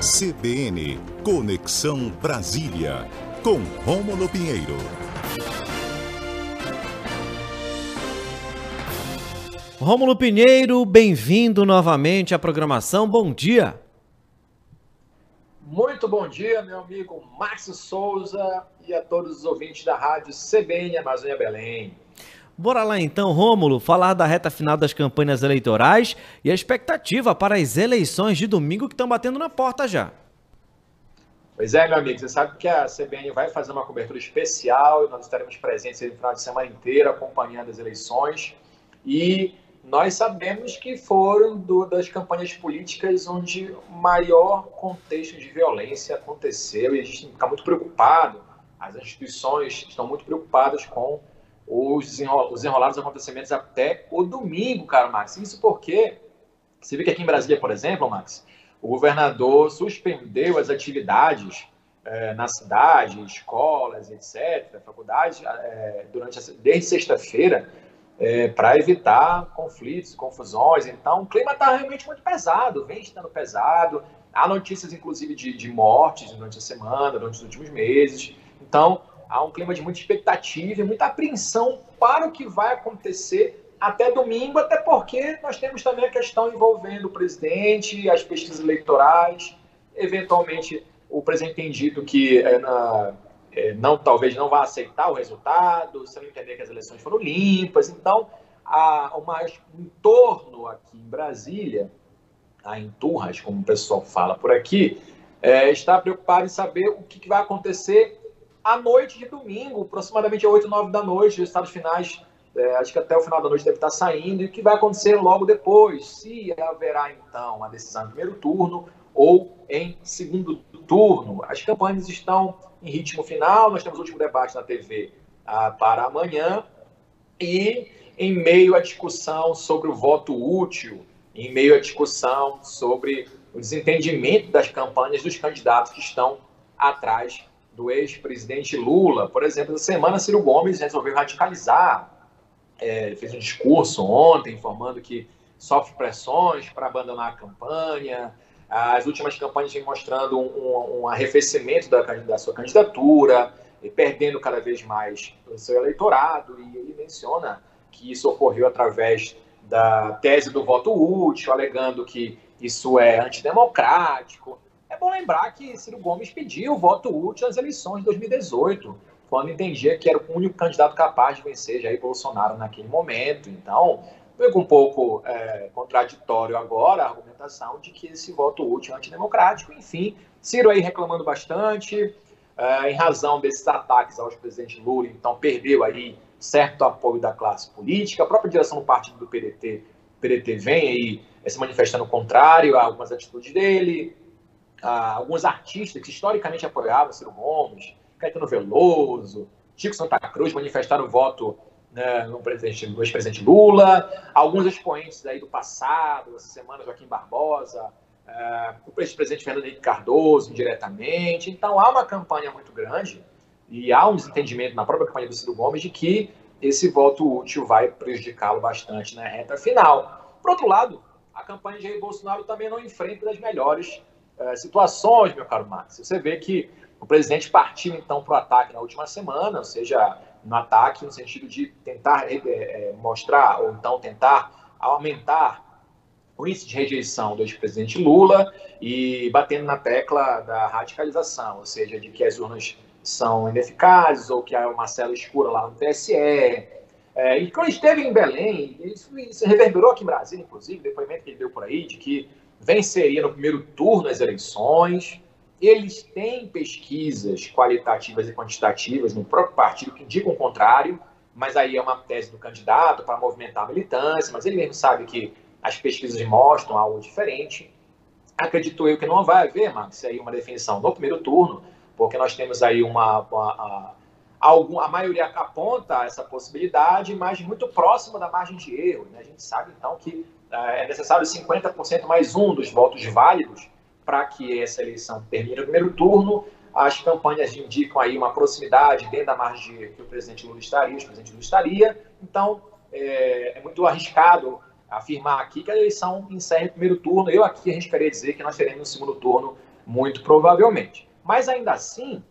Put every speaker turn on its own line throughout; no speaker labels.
CBN Conexão Brasília, com Rômulo Pinheiro.
Rômulo Pinheiro, bem-vindo novamente à programação. Bom dia.
Muito bom dia, meu amigo Márcio Souza e a todos os ouvintes da rádio CBN Amazônia Belém.
Bora lá então, Rômulo, falar da reta final das campanhas eleitorais e a expectativa para as eleições de domingo que estão batendo na porta já.
Pois é, meu amigo, você sabe que a CBN vai fazer uma cobertura especial e nós estaremos presentes no final de semana inteiro acompanhando as eleições. E nós sabemos que foram do, das campanhas políticas onde maior contexto de violência aconteceu e a gente fica muito preocupado. As instituições estão muito preocupadas com os, os enrolados acontecimentos até o domingo, cara, Max. Isso porque você vê que aqui em Brasília, por exemplo, Max, o governador suspendeu as atividades é, na cidade, escolas, etc., faculdades, é, durante a, desde sexta-feira, é, para evitar conflitos, confusões. Então, o clima está realmente muito pesado, vem estando pesado. Há notícias, inclusive, de, de mortes durante a semana, durante os últimos meses. Então, há um clima de muita expectativa e muita apreensão para o que vai acontecer até domingo, até porque nós temos também a questão envolvendo o presidente, as pesquisas eleitorais, eventualmente o presidente tem dito que é, na, é, não, talvez não vá aceitar o resultado, se não entender que as eleições foram limpas. Então, há uma, um entorno aqui em Brasília, a Enturras, como o pessoal fala por aqui, é, está preocupado em saber o que, que vai acontecer à noite de domingo, aproximadamente 8, 9 da noite, os estados finais, é, acho que até o final da noite deve estar saindo, e o que vai acontecer logo depois, se haverá então uma decisão em primeiro turno ou em segundo turno. As campanhas estão em ritmo final, nós temos o último debate na TV ah, para amanhã, e em meio à discussão sobre o voto útil, em meio à discussão sobre o desentendimento das campanhas dos candidatos que estão atrás do ex-presidente Lula. Por exemplo, essa semana, Ciro Gomes resolveu radicalizar. É, fez um discurso ontem informando que sofre pressões para abandonar a campanha. As últimas campanhas vêm mostrando um, um arrefecimento da, da, sua candidatura, perdendo cada vez mais o seu eleitorado. E ele menciona que isso ocorreu através da tese do voto útil, alegando que isso é antidemocrático. É bom lembrar que Ciro Gomes pediu o voto útil nas eleições de 2018, quando entendia que era o único candidato capaz de vencer Jair Bolsonaro naquele momento. Então, fica um pouco é, contraditório agora a argumentação de que esse voto útil é antidemocrático. Enfim, Ciro aí reclamando bastante, é, em razão desses ataques ao presidente Lula, então perdeu aí certo apoio da classe política. A própria direção do partido do PDT, PDT vem aí se manifestando contrário a algumas atitudes dele ah, alguns artistas que historicamente apoiavam Ciro Gomes, Caetano Veloso, Chico Santa Cruz manifestaram voto né, no, presidente, no ex-presidente Lula, alguns expoentes aí do passado, essa semana Joaquim Barbosa, ah, o ex-presidente Fernando Henrique Cardoso, indiretamente. Então há uma campanha muito grande e há um desentendimento na própria campanha do Ciro Gomes de que esse voto útil vai prejudicá-lo bastante na reta final. Por outro lado, a campanha de Jair Bolsonaro também não enfrenta das melhores é, situações, meu caro Max. Você vê que o presidente partiu então para o ataque na última semana, ou seja, no ataque no sentido de tentar é, é, mostrar ou então tentar aumentar o índice de rejeição do ex-presidente Lula e batendo na tecla da radicalização, ou seja, de que as urnas são ineficazes ou que há uma cela escura lá no TSE. É, e quando esteve em Belém, isso, isso reverberou aqui em Brasília, inclusive, depoimento que ele deu por aí, de que venceria no primeiro turno as eleições. Eles têm pesquisas qualitativas e quantitativas no próprio partido que indicam o contrário, mas aí é uma tese do candidato para movimentar a militância, mas ele mesmo sabe que as pesquisas mostram algo diferente. Acredito eu que não vai haver, Max, aí uma definição no primeiro turno, porque nós temos aí uma, uma a, algum, a maioria aponta essa possibilidade, mas muito próxima da margem de erro. Né? A gente sabe, então, que é necessário 50% mais um dos votos válidos para que essa eleição termine no primeiro turno. As campanhas indicam aí uma proximidade dentro da margem que o presidente Lula estaria, o presidente Lula estaria. Então, é, é, muito arriscado afirmar aqui que a eleição encerre no primeiro turno. Eu aqui arriscaria dizer que nós teremos no segundo turno muito provavelmente. Mas ainda assim,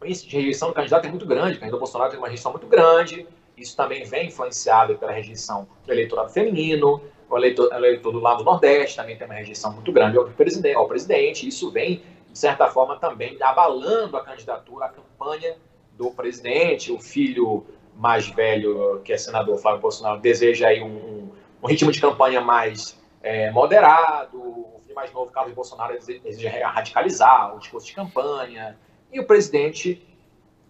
o índice de rejeição do candidato é muito grande, o candidato Bolsonaro tem uma rejeição muito grande, isso também vem influenciado pela rejeição do eleitorado feminino, o eleitor, o eleitor do lado nordeste também tem uma rejeição muito grande ao presidente, ao presidente. Isso vem, de certa forma, também abalando a candidatura, a campanha do presidente. O filho mais velho, que é senador Flávio Bolsonaro, deseja aí um, um ritmo de campanha mais é, moderado. O filho mais novo, Carlos Bolsonaro, deseja radicalizar o discurso de campanha. E o presidente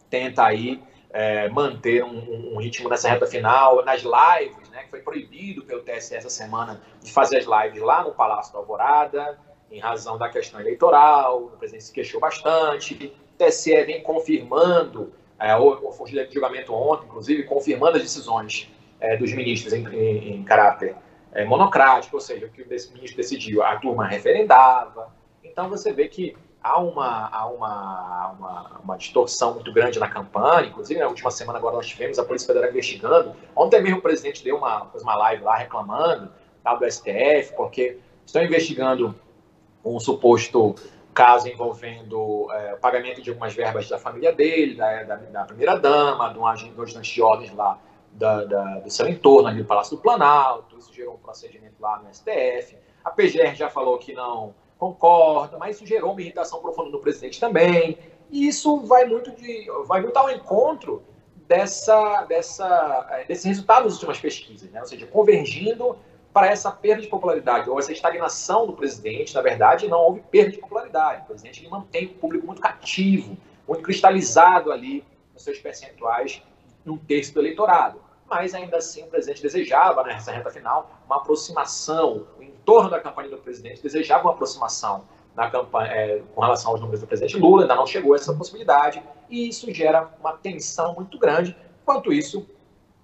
tenta aí é, manter um, um, ritmo nessa reta final, nas lives, né, que foi proibido pelo TSE essa semana de fazer as lives lá no Palácio da Alvorada, em razão da questão eleitoral, o presidente se queixou bastante, o TSE vem confirmando, é, o fugido de julgamento ontem, inclusive, confirmando as decisões é, dos ministros em, em, em caráter é, monocrático, ou seja, o que o ministro decidiu, a turma referendava. Então você vê que há uma, há uma, uma, uma, distorção muito grande na campanha, inclusive na última semana agora nós tivemos a Polícia Federal investigando. Ontem mesmo o presidente deu uma, uma live lá reclamando tá, do STF, porque estão investigando um suposto caso envolvendo é, pagamento de algumas verbas da família dele, da, da, da primeira-dama, de um agente de ordens lá da, da, do seu entorno, ali do Palácio do Planalto. Isso gerou um procedimento lá no STF. A PGR já falou que não concorda, mas isso gerou uma irritação profunda no presidente também. E isso vai muito, de, vai muito ao encontro dessa, dessa, eh, desse resultado das últimas pesquisas, né? ou seja, convergindo para essa perda de popularidade, ou essa estagnação do presidente, na verdade, não houve perda de popularidade. O presidente ele mantém o público muito cativo, muito cristalizado ali nos seus percentuais, num terço do eleitorado mas ainda assim o presidente desejava, nessa reta final, uma aproximação, o entorno da campanha do presidente desejava uma aproximação na campanha, é, com relação aos números do presidente Lula, ainda não chegou a essa possibilidade, e isso gera uma tensão muito grande. Enquanto isso,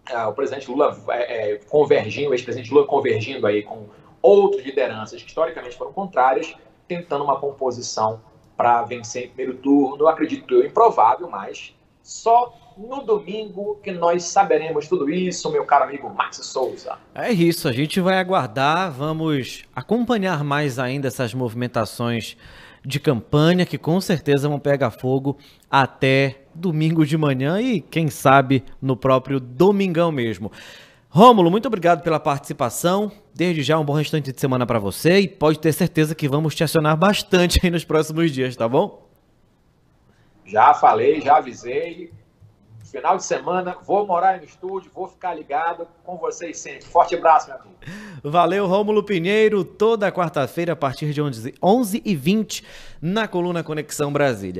é, o presidente Lula é, é, convergindo, o ex-presidente Lula convergindo aí com outras lideranças que historicamente foram contrárias, tentando uma composição para vencer em primeiro turno, acredito eu, improvável, mas só no domingo que nós saberemos tudo isso, meu caro amigo Max Souza.
É isso, a gente vai aguardar, vamos acompanhar mais ainda essas movimentações de campanha que com certeza vão pegar fogo até domingo de manhã e quem sabe no próprio domingão mesmo. Rômulo, muito obrigado pela participação. Desde já um bom restante de semana para você e pode ter certeza que vamos te acionar bastante aí nos próximos dias, tá bom?
Já falei, já avisei. Final de semana, vou morar no estúdio, vou ficar ligado com vocês sempre. Forte abraço, meu amigo.
Valeu, Rômulo Pinheiro, toda quarta-feira a partir de 11h20 na coluna Conexão Brasília.